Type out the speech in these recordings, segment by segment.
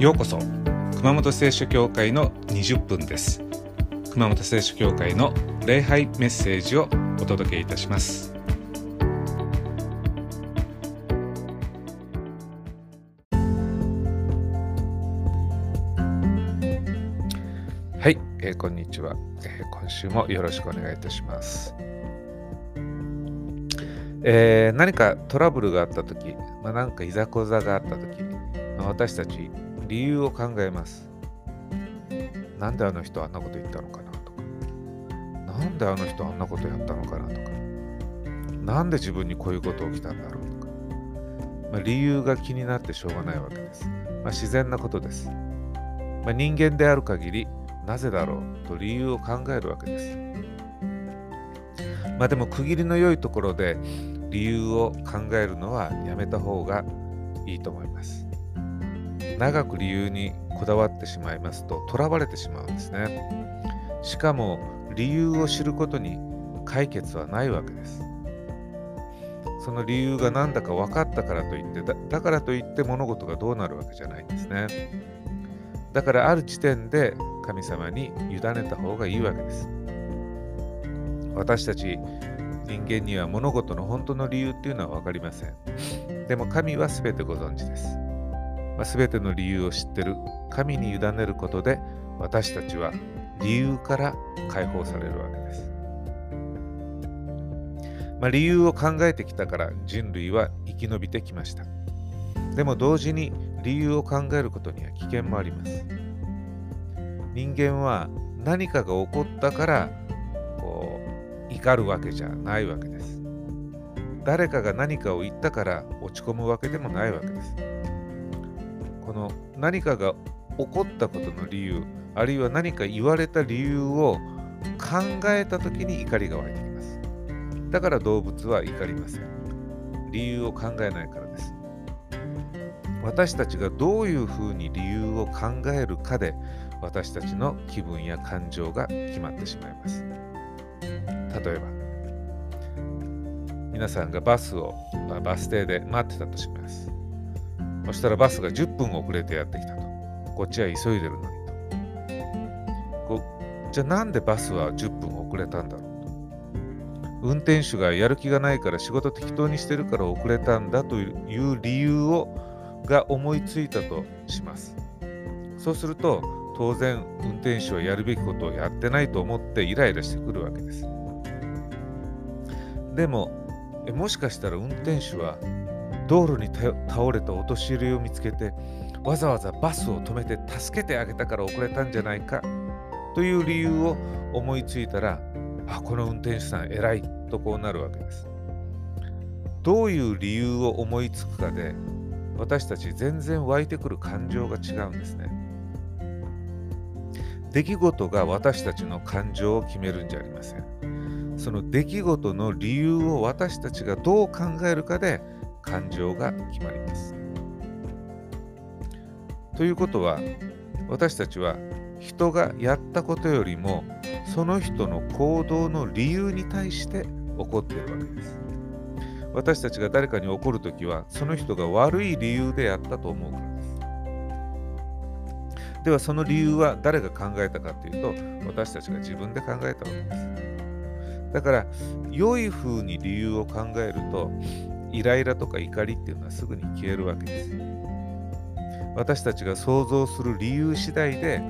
ようこそ熊本聖書教会の20分です。熊本聖書教会の礼拝メッセージをお届けいたします。はい、えー、こんにちは、えー、今週もよろしくお願いいたします。えー、何かトラブルがあった時、まあ、何かいざこざがあった時、まあ、私たち理由を考えます。なんであの人あんなこと言ったのかなとか、なんであの人あんなことやったのかなとか、なんで自分にこういうこと起きたんだろうとか、まあ、理由が気になってしょうがないわけです。まあ、自然なことです。まあ、人間である限り、なぜだろうと理由を考えるわけです。まあでも区切りの良いところで理由を考えるのはやめた方がいいと思います。長く理由にこだわってしまいますと囚われてしまうんですね。しかも理由を知ることに解決はないわけです。その理由が何だか分かったからといってだ、だからといって物事がどうなるわけじゃないんですね。だからある時点で神様に委ねた方がいいわけです。私たち人間には物事の本当の理由っていうのは分かりません。でも神は全てご存知です。まあ、全ての理由を知ってる神に委ねることで私たちは理由から解放されるわけです。まあ、理由を考えてきたから人類は生き延びてきました。でも同時に理由を考えることには危険もあります。人間は何かが起こったからこう怒るわけじゃないわけです。誰かが何かを言ったから落ち込むわけでもないわけです。この何かが起こったことの理由、あるいは何か言われた理由を考えた時に怒りが湧いてきます。だから動物は怒りません。理由を考えないからです。私たちがどういうふうに理由を考えるかで私たちの気分や感情が決まってしまいます。例えば皆さんがバスを、まあ、バス停で待ってたとしますそしたらバスが10分遅れてやってきたと。こっちは急いでるのにと。こじゃあなんでバスは10分遅れたんだろうと。運転手がやる気がないから仕事適当にしてるから遅れたんだという理由をが思いついたとします。そうすると当然運転手はやるべきことをやってないと思ってイライラしてくるわけです。でももしかしたら運転手は道路に倒れたお年寄りを見つけてわざわざバスを止めて助けてあげたから遅れたんじゃないかという理由を思いついたらあこの運転手さん偉いとこうなるわけです。どういう理由を思いつくかで私たち全然湧いてくる感情が違うんですね。出来事が私たちの感情を決めるんじゃありません。その出来事の理由を私たちがどう考えるかで感情が決まります。ということは私たちは人がやったことよりもその人の行動の理由に対して怒っているわけです。私たちが誰かに怒るときはその人が悪い理由でやったと思うからです。ではその理由は誰が考えたかというと私たちが自分で考えたわけです。だから良い風に理由を考えるとイライラとか怒りっていうのはすぐに消えるわけです。私たちが想像する理由次第で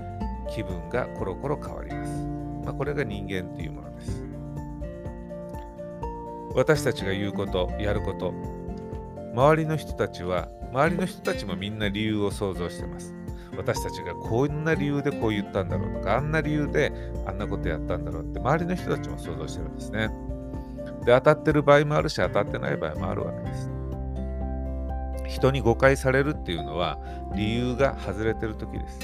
気分がコロコロ変わります。まあ、これが人間っていうものです。私たちが言うこと、やること、周りの人たちは、周りの人たちもみんな理由を想像してます。私たちがこんな理由でこう言ったんだろうとか、あんな理由であんなことやったんだろうって、周りの人たちも想像してるんですね。で、当たってる場合もあるし、当たってない場合もあるわけです。人に誤解されるっていうのは、理由が外れてる時です。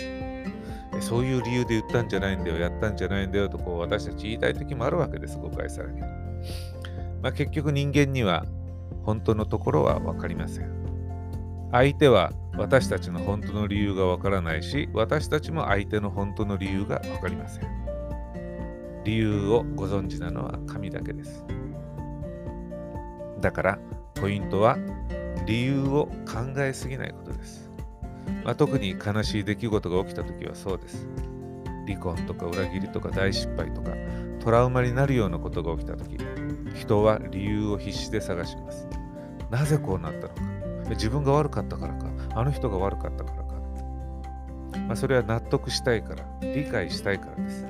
そういう理由で言ったんじゃないんだよ、やったんじゃないんだよとこう私たち言いたい時もあるわけです、誤解される。まあ、結局人間には本当のところは分かりません。相手は私たちの本当の理由がわからないし、私たちも相手の本当の理由がわかりません。理由をご存知なのは神だけです。だから、ポイントは理由を考えすぎないことです。まあ、特に悲しい出来事が起きた時はそうです。離婚とか裏切りとか大失敗とかトラウマになるようなことが起きた時人は理由を必死で探します。なぜこうなったのか自分が悪かったからかあの人が悪かったからか、まあ、それは納得したいから理解したいからです。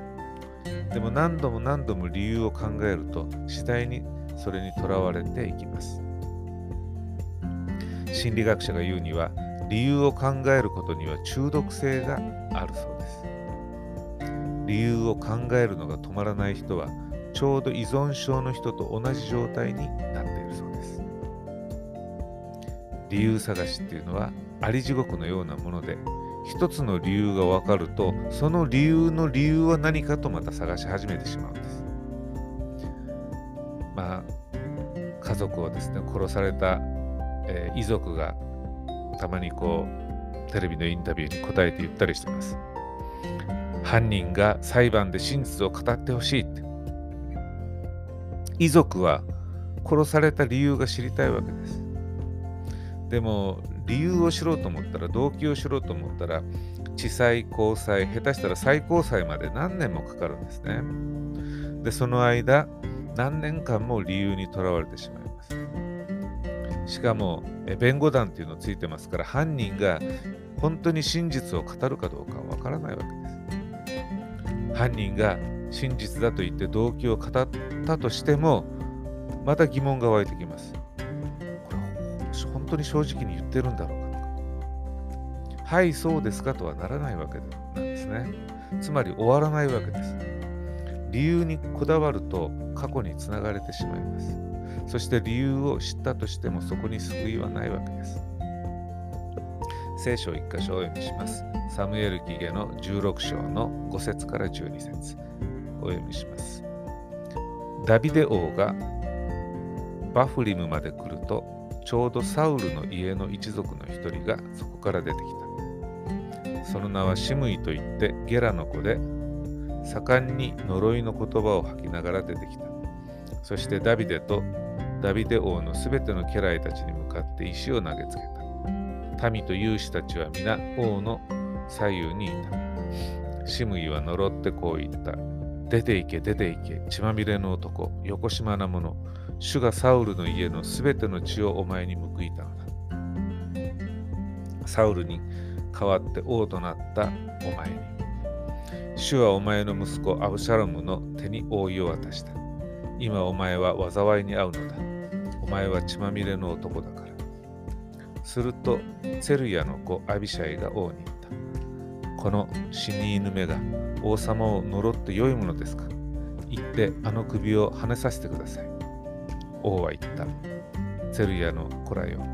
でも何度も何度も理由を考えると次第にそれにとらわれていきます。心理学者が言うには理由を考えることには中毒性があるそうです。理由を考えるのが止まらない人はちょうど依存症の人と同じ状態になっているそうです。理由探しっていうのはあり地獄のようなもので一つの理由が分かるとその理由の理由は何かとまた探し始めてしまうんです。まあ家族をですね殺された、えー、遺族がたまにこうテレビのインタビューに答えて言ったりしてます。犯人が裁判で真実を語ってほしいって。遺族は殺された理由が知りたいわけです。でも理由を知ろうと思ったら動機を知ろうと思ったら地裁高裁下手したら最高裁まで何年もかかるんですねでその間何年間も理由にとらわれてしまいますしかも弁護団っていうのついてますから犯人が本当に真実を語るかどうかはわからないわけです犯人が真実だと言って動機を語ったとしてもまた疑問が湧いてきますこれ本当に正直に言ってるんだろうかとか、はい、そうですかとはならないわけなんですね。つまり終わらないわけです。理由にこだわると過去につながれてしまいます。そして理由を知ったとしてもそこに救いはないわけです。聖書一箇所をお読みします。サムエル記下の16章の5節から12節お読みします。ダビデ王がバフリムまで来るとちょうどサウルの家の一族の一人がそこから出てきた。その名はシムイといってゲラの子で、盛んに呪いの言葉を吐きながら出てきた。そしてダビデとダビデ王のすべての家来たちに向かって石を投げつけた。民と勇士たちは皆王の左右にいた。シムイは呪ってこう言った。出て行け、出て行け、血まみれの男、横島な者。主がサウルの家のすべての血をお前に報いたのだ。サウルに代わって王となったお前に。主はお前の息子アブシャロムの手に覆いを渡した。今お前は災いに遭うのだ。お前は血まみれの男だから。すると、セルヤの子アビシャイが王に言った。この死に犬目が王様を呪って良いものですか？言ってあの首を跳ねさせてください。王は言った。セルヤの子らよ。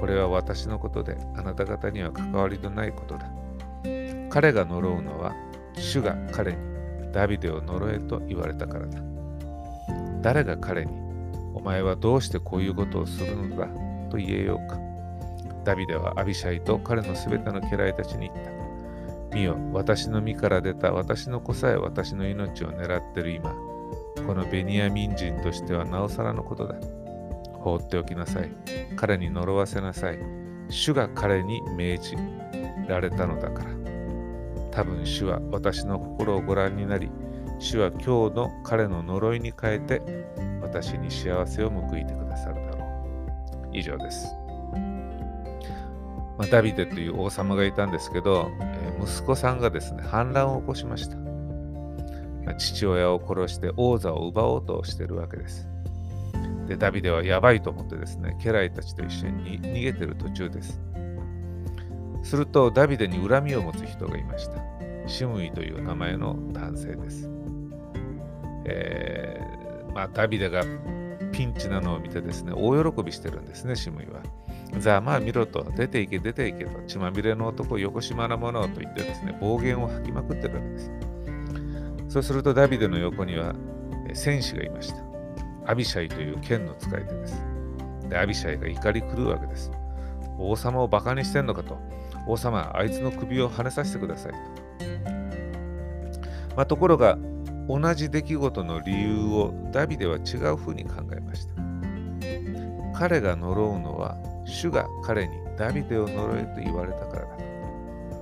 これは私のことであなた方には関わりのないことだ。彼が呪うのは主が彼にダビデを呪えと言われたからだ。誰が彼にお前はどうしてこういうことをするのだと言えようか。ダビデはアビシャイと彼のすべての家来たちに言った。見よ、私の身から出た私の子さえ私の命を狙ってる今。このベニヤミン人としてはなおさらのことだ。放っておきなさい。彼に呪わせなさい。主が彼に命じられたのだから。多分主は私の心をご覧になり、主は今日の彼の呪いに変えて私に幸せを報いてくださるだろう。以上です。まあ、ダビデという王様がいたんですけど、えー、息子さんがですね、反乱を起こしました。父親を殺して王座を奪おうとしてるわけです。で、ダビデはやばいと思ってですね、家来たちと一緒に逃げてる途中です。すると、ダビデに恨みを持つ人がいました。シムイという名前の男性です。えー、まあ、ダビデがピンチなのを見てですね、大喜びしてるんですね、シムイは。ざまあ見ろと、出ていけ、出ていけと、血まみれの男、横島なものと言ってですね、暴言を吐きまくってるわけです。そうするとダビデの横には戦士がいました。アビシャイという剣の使い手です。で、アビシャイが怒り狂うわけです。王様をバカにしてんのかと。王様、あいつの首を跳ねさせてくださいと。まあ、ところが、同じ出来事の理由をダビデは違うふうに考えました。彼が呪うのは、主が彼にダビデを呪えと言われたからだと。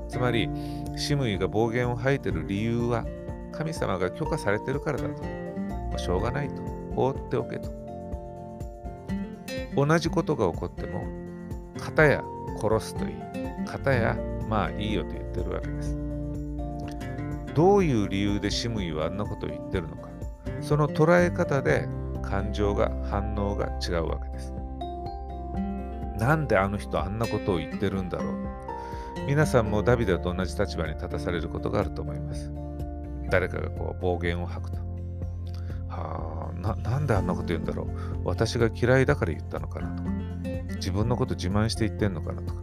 つまり、シムイが暴言を吐いている理由は、神様が許可されているからだと。まあ、しょうがないと。放っておけと。同じことが起こっても、片や殺すといい、片やまあいいよと言ってるわけです。どういう理由でシムイはあんなことを言ってるのか、その捉え方で感情が反応が違うわけです。なんであの人あんなことを言ってるんだろう皆さんもダビデと同じ立場に立たされることがあると思います。誰かがこう暴言を吐くと。はあな、んであんなこと言うんだろう私が嫌いだから言ったのかなとか。自分のこと自慢して言ってんのかなとか。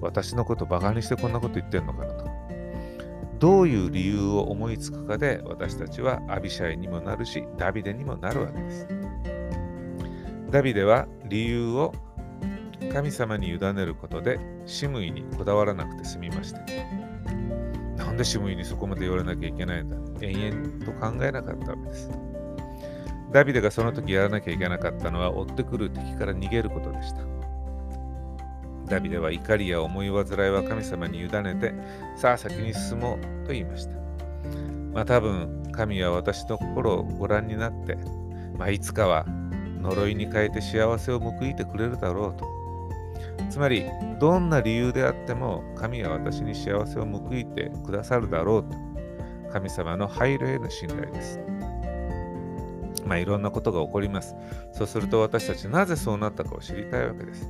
私のことバカにしてこんなこと言ってんのかなとか。どういう理由を思いつくかで私たちはアビシャイにもなるしダビデにもなるわけです。ダビデは理由を神様に委ねることでシムイにこだわらなくて済みました。なんでシムイにそこまで言われなきゃいけないんだ延々と考えなかったわけです。ダビデがその時やらなきゃいけなかったのは追ってくる敵から逃げることでした。ダビデは怒りや思い煩いは神様に委ねて、さあ先に進もうと言いました。まあ多分、神は私の心をご覧になって、まあいつかは呪いに変えて幸せを報いてくれるだろうと。つまり、どんな理由であっても、神は私に幸せを報いてくださるだろうと。神様の配慮への信頼です。まあいろんなことが起こります。そうすると私たちなぜそうなったかを知りたいわけです。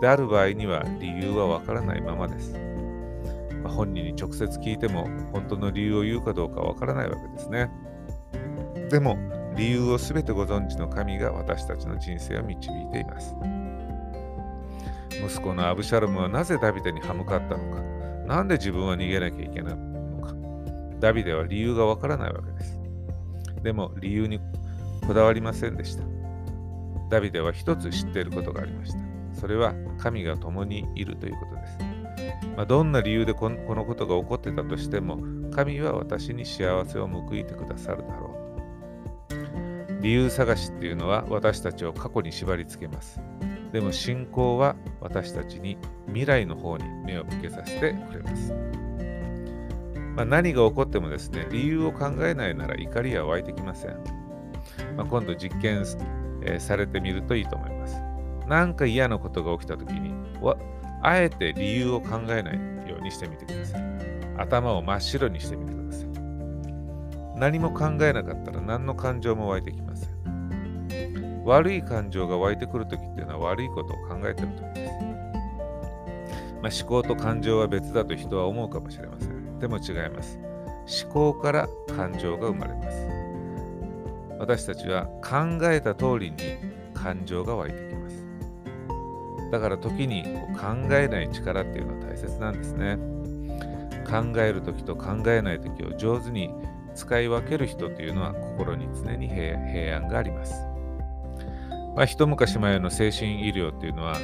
である場合には理由はわからないままです。まあ、本人に直接聞いても本当の理由を言うかどうかわからないわけですね。でも理由をすべてご存知の神が私たちの人生を導いています。息子のアブシャロムはなぜダビデに歯向かったのか、なんで自分は逃げなきゃいけないのか、ダビデは理由がわからないわけです。でも理由にこだわりませんでした。ダビデは一つ知っていることがありました。それは神が共にいるということです。まあ、どんな理由でこのことが起こってたとしても、神は私に幸せを報いてくださるだろう。理由探しっていうのは私たちを過去に縛り付けます。でも信仰は私たちに未来の方に目を向けさせてくれます。まあ、何が起こってもですね、理由を考えないなら怒りは湧いてきません。まあ、今度実験、えー、されてみるといいと思います。何か嫌なことが起きた時に、あえて理由を考えないようにしてみてください。頭を真っ白にしてみてください。何も考えなかったら何の感情も湧いてきません。悪い感情が湧いてくるときっていうのは悪いことを考えてるときです。まあ、思考と感情は別だと人は思うかもしれません。でも違います。思考から感情が生まれます。私たちは考えた通りに感情が湧いてきます。だから時に考えない力っていうのは大切なんですね。考える時と考えない時を上手に使い分ける人というのは心に常に平安があります。まあ、一昔前の精神医療っていうのは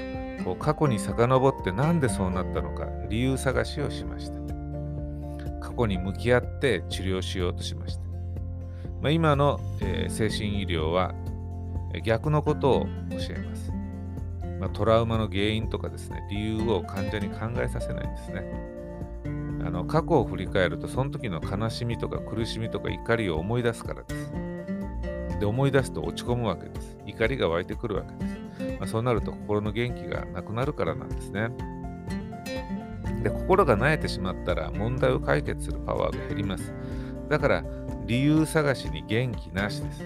こう過去に遡って何でそうなったのか理由探しをしました過去に向き合って治療しようとしました、まあ、今の、えー、精神医療は逆のことを教えます、まあ、トラウマの原因とかですね理由を患者に考えさせないんですねあの過去を振り返るとその時の悲しみとか苦しみとか怒りを思い出すからですで思い出すと落ち込むわけです。怒りが湧いてくるわけです。まあ、そうなると心の元気がなくなるからなんですね。で心が萎えてしまったら問題を解決するパワーが減ります。だから理由探しに元気なしです。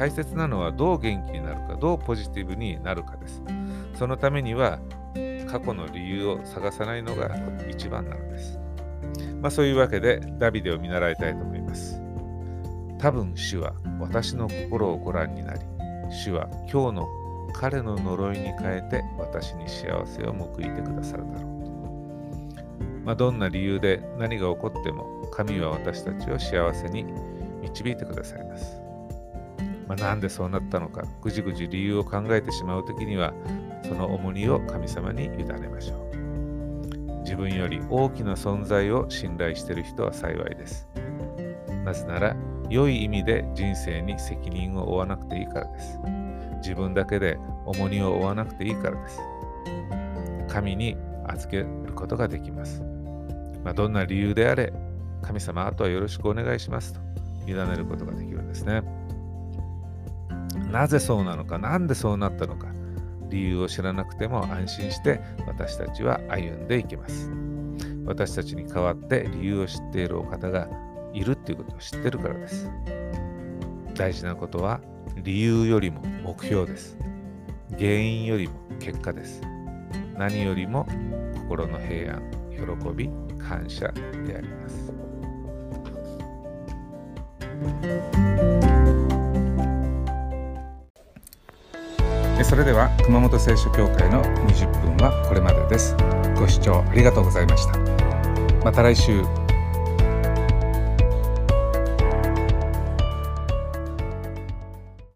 大切なのはどう元気になるか、どうポジティブになるかです。そのためには過去の理由を探さないのが一番なのです。まあそういうわけでダビデを見習いたいと思います。多分主は私の心をご覧になり、主は今日の彼の呪いに変えて私に幸せを報いてくださるだろうと。まあ、どんな理由で何が起こっても神は私たちを幸せに導いてくださいます。まあ、なんでそうなったのか、ぐじぐじ理由を考えてしまうときには、その重荷を神様に委ねましょう。自分より大きな存在を信頼している人は幸いです。なぜなら、良い意味で人生に責任を負わなくていいからです。自分だけで重荷を負わなくていいからです。神に預けることができます。まあ、どんな理由であれ、神様、あとはよろしくお願いしますと委ねることができるんですね。なぜそうなのか、なんでそうなったのか、理由を知らなくても安心して私たちは歩んでいきます。私たちに代わって理由を知っているお方がいるっていうことを知ってるからです。大事なことは理由よりも目標です。原因よりも結果です。何よりも心の平安、喜び、感謝であります。それでは熊本聖書協会の20分はこれまでです。ご視聴ありがとうございました。また来週